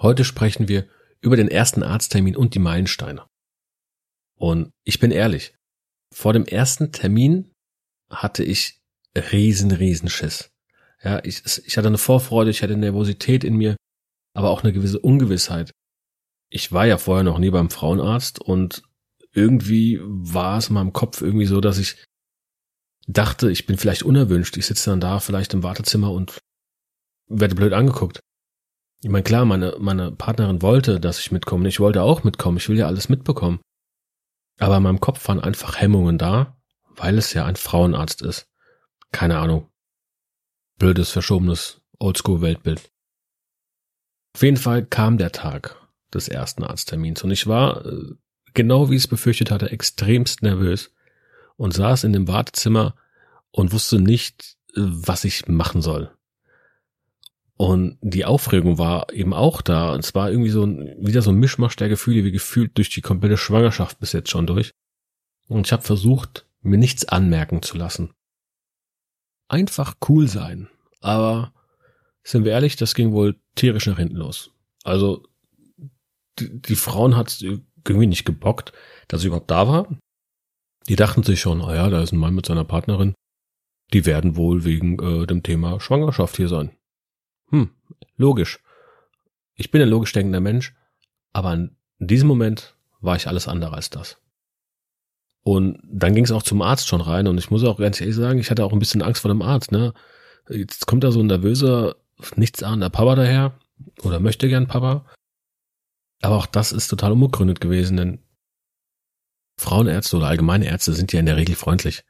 Heute sprechen wir über den ersten Arzttermin und die Meilensteine. Und ich bin ehrlich, vor dem ersten Termin hatte ich riesen, riesen Schiss. Ja, ich, ich hatte eine Vorfreude, ich hatte Nervosität in mir, aber auch eine gewisse Ungewissheit. Ich war ja vorher noch nie beim Frauenarzt und irgendwie war es in meinem Kopf irgendwie so, dass ich dachte, ich bin vielleicht unerwünscht. Ich sitze dann da vielleicht im Wartezimmer und werde blöd angeguckt. Ich meine, klar, meine, meine Partnerin wollte, dass ich mitkomme. Ich wollte auch mitkommen. Ich will ja alles mitbekommen. Aber in meinem Kopf waren einfach Hemmungen da, weil es ja ein Frauenarzt ist. Keine Ahnung. Blödes, verschobenes Oldschool-Weltbild. Auf jeden Fall kam der Tag des ersten Arzttermins und ich war, äh, genau wie ich es befürchtet hatte, extremst nervös und saß in dem Wartezimmer und wusste nicht, äh, was ich machen soll. Und die Aufregung war eben auch da. Und es war irgendwie so ein, wieder so ein Mischmasch der Gefühle, wie gefühlt durch die komplette Schwangerschaft bis jetzt schon durch. Und ich habe versucht, mir nichts anmerken zu lassen. Einfach cool sein. Aber sind wir ehrlich, das ging wohl tierisch nach hinten los. Also die, die Frauen hat irgendwie nicht gebockt, dass ich überhaupt da war. Die dachten sich schon, oh ja, da ist ein Mann mit seiner Partnerin. Die werden wohl wegen äh, dem Thema Schwangerschaft hier sein. Hm, logisch. Ich bin ein logisch denkender Mensch, aber in diesem Moment war ich alles andere als das. Und dann ging es auch zum Arzt schon rein und ich muss auch ganz ehrlich sagen, ich hatte auch ein bisschen Angst vor dem Arzt. Ne? Jetzt kommt da so ein nervöser, nichtsahnender Papa daher oder möchte gern Papa. Aber auch das ist total unbegründet gewesen, denn Frauenärzte oder allgemeine Ärzte sind ja in der Regel freundlich.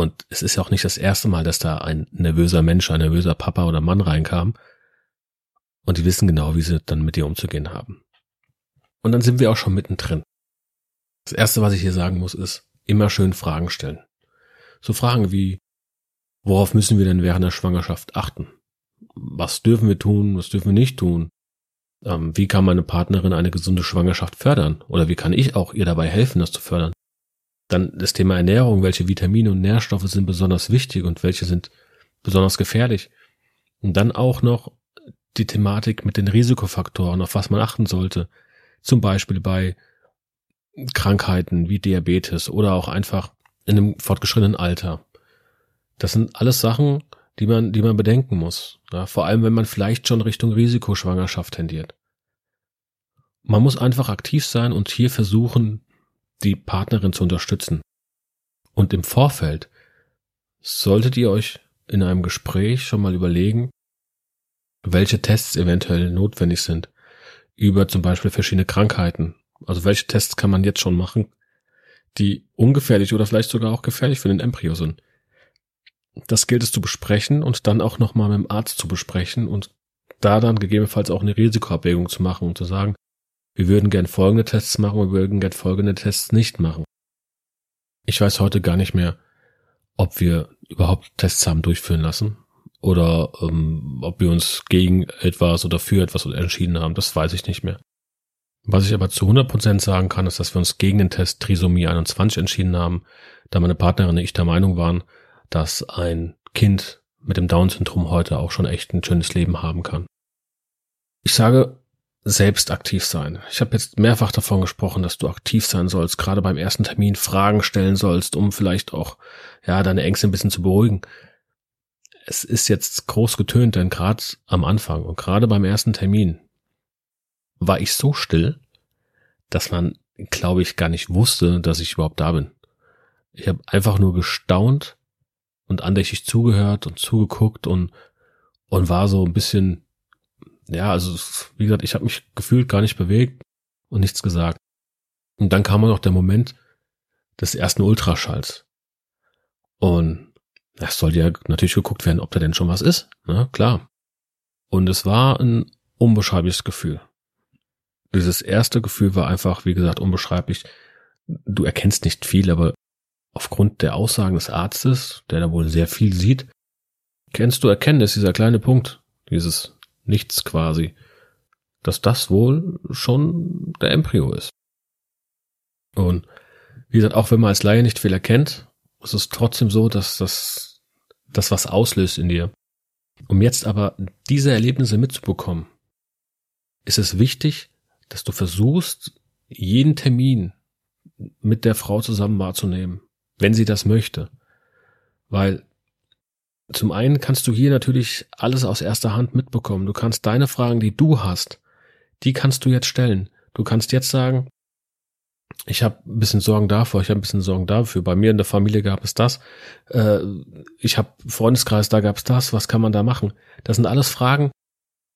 Und es ist ja auch nicht das erste Mal, dass da ein nervöser Mensch, ein nervöser Papa oder Mann reinkam. Und die wissen genau, wie sie dann mit dir umzugehen haben. Und dann sind wir auch schon mittendrin. Das erste, was ich hier sagen muss, ist immer schön Fragen stellen. So Fragen wie, worauf müssen wir denn während der Schwangerschaft achten? Was dürfen wir tun? Was dürfen wir nicht tun? Ähm, wie kann meine Partnerin eine gesunde Schwangerschaft fördern? Oder wie kann ich auch ihr dabei helfen, das zu fördern? Dann das Thema Ernährung, welche Vitamine und Nährstoffe sind besonders wichtig und welche sind besonders gefährlich. Und dann auch noch die Thematik mit den Risikofaktoren, auf was man achten sollte. Zum Beispiel bei Krankheiten wie Diabetes oder auch einfach in einem fortgeschrittenen Alter. Das sind alles Sachen, die man, die man bedenken muss. Ja, vor allem, wenn man vielleicht schon Richtung Risikoschwangerschaft tendiert. Man muss einfach aktiv sein und hier versuchen, die Partnerin zu unterstützen. Und im Vorfeld solltet ihr euch in einem Gespräch schon mal überlegen, welche Tests eventuell notwendig sind über zum Beispiel verschiedene Krankheiten. Also welche Tests kann man jetzt schon machen, die ungefährlich oder vielleicht sogar auch gefährlich für den Embryo sind. Das gilt es zu besprechen und dann auch nochmal mit dem Arzt zu besprechen und da dann gegebenenfalls auch eine Risikoabwägung zu machen und zu sagen, wir würden gern folgende Tests machen, wir würden gern folgende Tests nicht machen. Ich weiß heute gar nicht mehr, ob wir überhaupt Tests haben durchführen lassen oder ähm, ob wir uns gegen etwas oder für etwas entschieden haben. Das weiß ich nicht mehr. Was ich aber zu 100% sagen kann, ist, dass wir uns gegen den Test Trisomie 21 entschieden haben, da meine Partnerin und ich der Meinung waren, dass ein Kind mit dem Down-Syndrom heute auch schon echt ein schönes Leben haben kann. Ich sage selbst aktiv sein. Ich habe jetzt mehrfach davon gesprochen, dass du aktiv sein sollst, gerade beim ersten Termin Fragen stellen sollst, um vielleicht auch ja deine Ängste ein bisschen zu beruhigen. Es ist jetzt groß getönt, denn gerade am Anfang und gerade beim ersten Termin war ich so still, dass man, glaube ich, gar nicht wusste, dass ich überhaupt da bin. Ich habe einfach nur gestaunt und andächtig zugehört und zugeguckt und und war so ein bisschen ja, also wie gesagt, ich habe mich gefühlt gar nicht bewegt und nichts gesagt. Und dann kam noch der Moment des ersten Ultraschalls. Und es sollte ja natürlich geguckt werden, ob da denn schon was ist, ne? Klar. Und es war ein unbeschreibliches Gefühl. Dieses erste Gefühl war einfach, wie gesagt, unbeschreiblich. Du erkennst nicht viel, aber aufgrund der Aussagen des Arztes, der da wohl sehr viel sieht, kennst du erkennen, ist dieser kleine Punkt, dieses Nichts quasi, dass das wohl schon der Embryo ist. Und wie gesagt, auch wenn man als Laie nicht viel erkennt, ist es trotzdem so, dass das, das was auslöst in dir. Um jetzt aber diese Erlebnisse mitzubekommen, ist es wichtig, dass du versuchst, jeden Termin mit der Frau zusammen wahrzunehmen, wenn sie das möchte. Weil zum einen kannst du hier natürlich alles aus erster Hand mitbekommen. Du kannst deine Fragen, die du hast, die kannst du jetzt stellen. Du kannst jetzt sagen, ich habe ein bisschen Sorgen davor, ich habe ein bisschen Sorgen dafür. Bei mir in der Familie gab es das. Äh, ich habe Freundeskreis, da gab es das. Was kann man da machen? Das sind alles Fragen,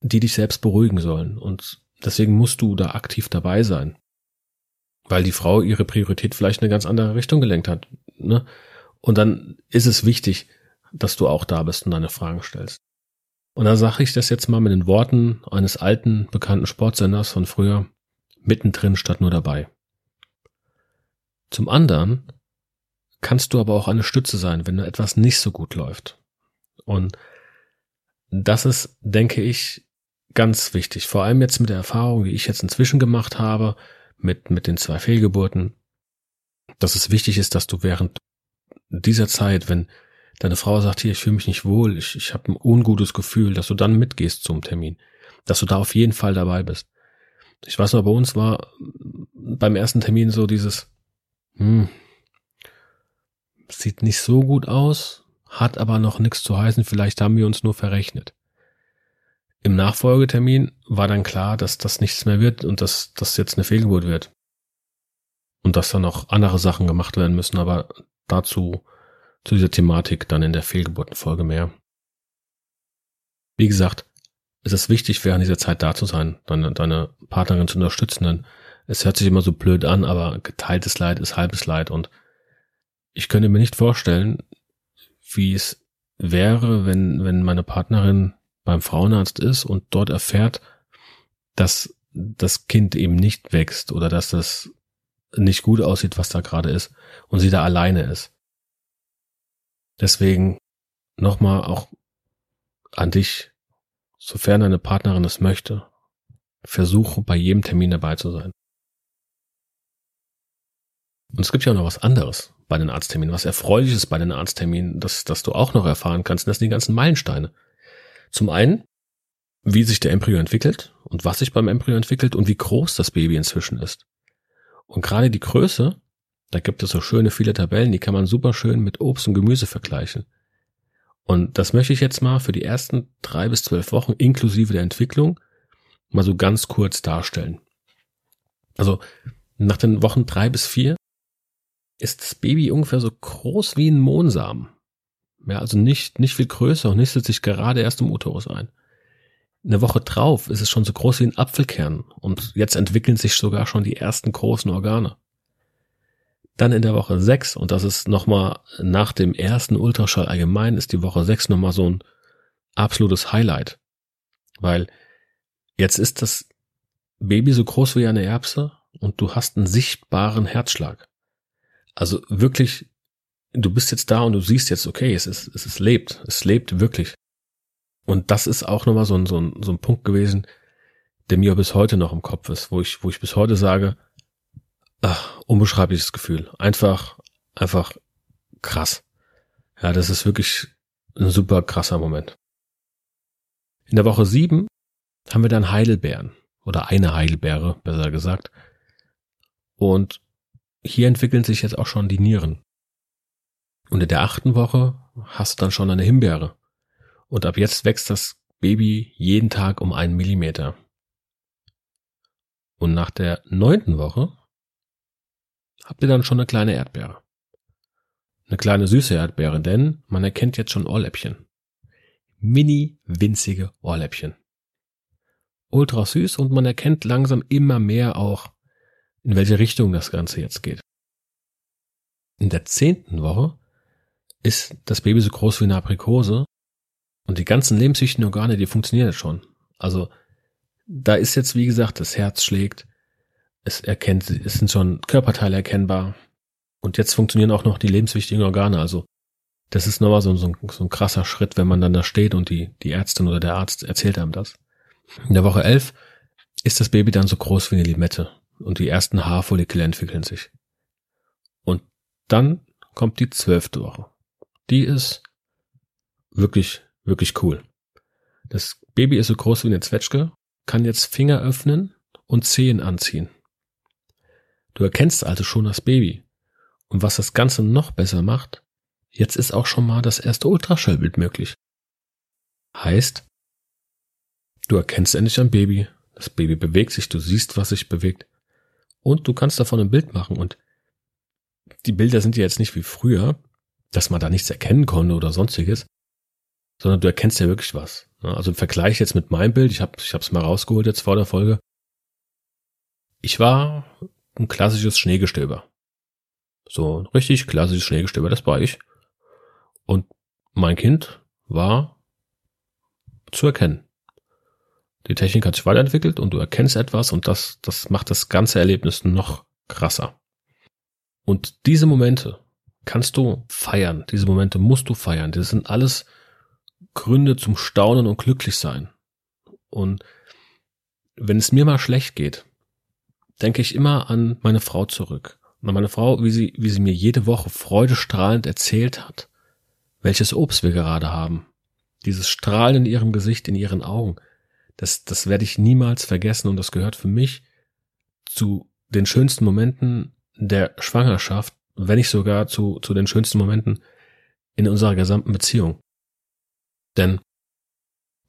die dich selbst beruhigen sollen. Und deswegen musst du da aktiv dabei sein. Weil die Frau ihre Priorität vielleicht in eine ganz andere Richtung gelenkt hat. Ne? Und dann ist es wichtig, dass du auch da bist und deine Fragen stellst. Und da sage ich das jetzt mal mit den Worten eines alten, bekannten Sportsenders von früher, mittendrin statt nur dabei. Zum anderen kannst du aber auch eine Stütze sein, wenn etwas nicht so gut läuft. Und das ist, denke ich, ganz wichtig. Vor allem jetzt mit der Erfahrung, die ich jetzt inzwischen gemacht habe, mit, mit den zwei Fehlgeburten, dass es wichtig ist, dass du während dieser Zeit, wenn deine Frau sagt, hier, ich fühle mich nicht wohl, ich, ich habe ein ungutes Gefühl, dass du dann mitgehst zum Termin, dass du da auf jeden Fall dabei bist. Ich weiß noch, bei uns war beim ersten Termin so dieses, hm, sieht nicht so gut aus, hat aber noch nichts zu heißen, vielleicht haben wir uns nur verrechnet. Im Nachfolgetermin war dann klar, dass das nichts mehr wird und dass das jetzt eine Fehlgeburt wird. Und dass da noch andere Sachen gemacht werden müssen, aber dazu, zu dieser Thematik dann in der Fehlgeburtenfolge mehr. Wie gesagt, es ist wichtig, während dieser Zeit da zu sein, deine, deine Partnerin zu unterstützen, denn es hört sich immer so blöd an, aber geteiltes Leid ist halbes Leid und ich könnte mir nicht vorstellen, wie es wäre, wenn, wenn meine Partnerin beim Frauenarzt ist und dort erfährt, dass das Kind eben nicht wächst oder dass das nicht gut aussieht, was da gerade ist und sie da alleine ist. Deswegen nochmal auch an dich, sofern deine Partnerin es möchte, versuche bei jedem Termin dabei zu sein. Und es gibt ja auch noch was anderes bei den Arztterminen, was Erfreuliches bei den Arztterminen, das, das du auch noch erfahren kannst, das sind die ganzen Meilensteine. Zum einen, wie sich der Embryo entwickelt und was sich beim Embryo entwickelt und wie groß das Baby inzwischen ist. Und gerade die Größe, da gibt es so schöne viele Tabellen, die kann man super schön mit Obst und Gemüse vergleichen. Und das möchte ich jetzt mal für die ersten drei bis zwölf Wochen inklusive der Entwicklung mal so ganz kurz darstellen. Also nach den Wochen drei bis vier ist das Baby ungefähr so groß wie ein Mohnsamen. Ja, also nicht, nicht viel größer und nistet sich gerade erst im Uterus ein. Eine Woche drauf ist es schon so groß wie ein Apfelkern und jetzt entwickeln sich sogar schon die ersten großen Organe. Dann in der Woche sechs und das ist nochmal nach dem ersten Ultraschall allgemein, ist die Woche sechs nochmal so ein absolutes Highlight. Weil jetzt ist das Baby so groß wie eine Erbse und du hast einen sichtbaren Herzschlag. Also wirklich, du bist jetzt da und du siehst jetzt, okay, es ist, es ist lebt, es lebt wirklich. Und das ist auch nochmal so ein, so ein, so ein Punkt gewesen, der mir bis heute noch im Kopf ist, wo ich, wo ich bis heute sage, ach, unbeschreibliches Gefühl. Einfach, einfach krass. Ja, das ist wirklich ein super krasser Moment. In der Woche sieben haben wir dann Heidelbeeren oder eine Heidelbeere, besser gesagt. Und hier entwickeln sich jetzt auch schon die Nieren. Und in der achten Woche hast du dann schon eine Himbeere. Und ab jetzt wächst das Baby jeden Tag um einen Millimeter. Und nach der neunten Woche habt ihr dann schon eine kleine Erdbeere. eine kleine süße Erdbeere, denn man erkennt jetzt schon Ohrläppchen. Mini winzige Ohrläppchen. Ultra süß und man erkennt langsam immer mehr auch, in welche Richtung das Ganze jetzt geht. In der zehnten Woche ist das Baby so groß wie eine Aprikose und die ganzen lebenswichtigen Organe, die funktionieren jetzt schon. Also da ist jetzt, wie gesagt, das Herz schlägt, es erkennt, es sind schon Körperteile erkennbar und jetzt funktionieren auch noch die lebenswichtigen Organe. Also das ist nochmal so, so, so ein krasser Schritt, wenn man dann da steht und die, die Ärztin oder der Arzt erzählt einem das. In der Woche elf ist das Baby dann so groß wie eine Limette und die ersten Haarfollikel entwickeln sich. Und dann kommt die zwölfte Woche. Die ist wirklich, wirklich cool. Das Baby ist so groß wie eine Zwetschge, kann jetzt Finger öffnen und Zehen anziehen. Du erkennst also schon das Baby. Und was das Ganze noch besser macht, jetzt ist auch schon mal das erste Ultraschallbild möglich. Heißt, du erkennst endlich ein Baby, das Baby bewegt sich, du siehst, was sich bewegt und du kannst davon ein Bild machen und die Bilder sind ja jetzt nicht wie früher, dass man da nichts erkennen konnte oder sonstiges, sondern du erkennst ja wirklich was. Also im Vergleich jetzt mit meinem Bild, ich habe ich hab's mal rausgeholt jetzt vor der Folge. Ich war ein klassisches Schneegestöber. So ein richtig klassisches Schneegestöber, das war ich. Und mein Kind war zu erkennen. Die Technik hat sich weiterentwickelt und du erkennst etwas und das, das macht das ganze Erlebnis noch krasser. Und diese Momente kannst du feiern. Diese Momente musst du feiern. Das sind alles Gründe zum Staunen und glücklich sein. Und wenn es mir mal schlecht geht, denke ich immer an meine Frau zurück. Und an meine Frau, wie sie, wie sie mir jede Woche freudestrahlend erzählt hat, welches Obst wir gerade haben. Dieses Strahlen in ihrem Gesicht, in ihren Augen. Das, das werde ich niemals vergessen und das gehört für mich zu den schönsten Momenten der Schwangerschaft, wenn nicht sogar zu, zu den schönsten Momenten in unserer gesamten Beziehung. Denn,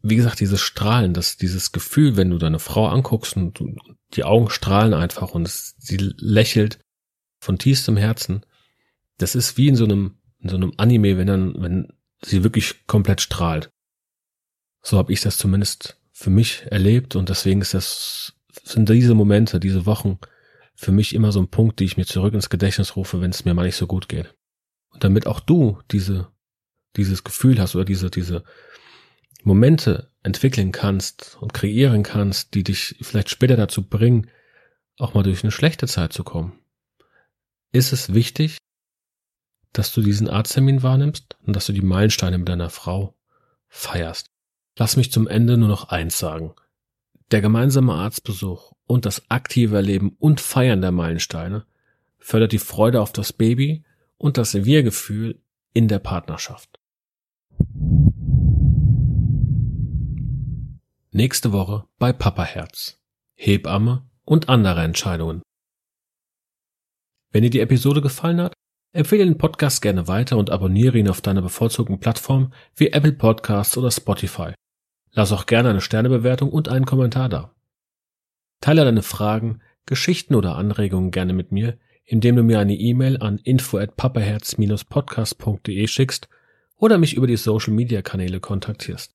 wie gesagt, dieses Strahlen, das, dieses Gefühl, wenn du deine Frau anguckst und du, die Augen strahlen einfach und es, sie lächelt von tiefstem Herzen, das ist wie in so einem, in so einem Anime, wenn dann, wenn sie wirklich komplett strahlt. So habe ich das zumindest für mich erlebt und deswegen ist das, sind diese Momente, diese Wochen für mich immer so ein Punkt, die ich mir zurück ins Gedächtnis rufe, wenn es mir mal nicht so gut geht. Und damit auch du diese, dieses Gefühl hast oder diese, diese Momente entwickeln kannst und kreieren kannst, die dich vielleicht später dazu bringen, auch mal durch eine schlechte Zeit zu kommen, ist es wichtig, dass du diesen Arzttermin wahrnimmst und dass du die Meilensteine mit deiner Frau feierst. Lass mich zum Ende nur noch eins sagen. Der gemeinsame Arztbesuch und das aktive Erleben und Feiern der Meilensteine fördert die Freude auf das Baby und das Wir-Gefühl in der Partnerschaft. Nächste Woche bei Papa Herz, Hebamme und andere Entscheidungen. Wenn dir die Episode gefallen hat, empfehle den Podcast gerne weiter und abonniere ihn auf deiner bevorzugten Plattform wie Apple Podcasts oder Spotify. Lass auch gerne eine Sternebewertung und einen Kommentar da. Teile deine Fragen, Geschichten oder Anregungen gerne mit mir, indem du mir eine E-Mail an info@papaherz-podcast.de schickst oder mich über die Social Media Kanäle kontaktierst.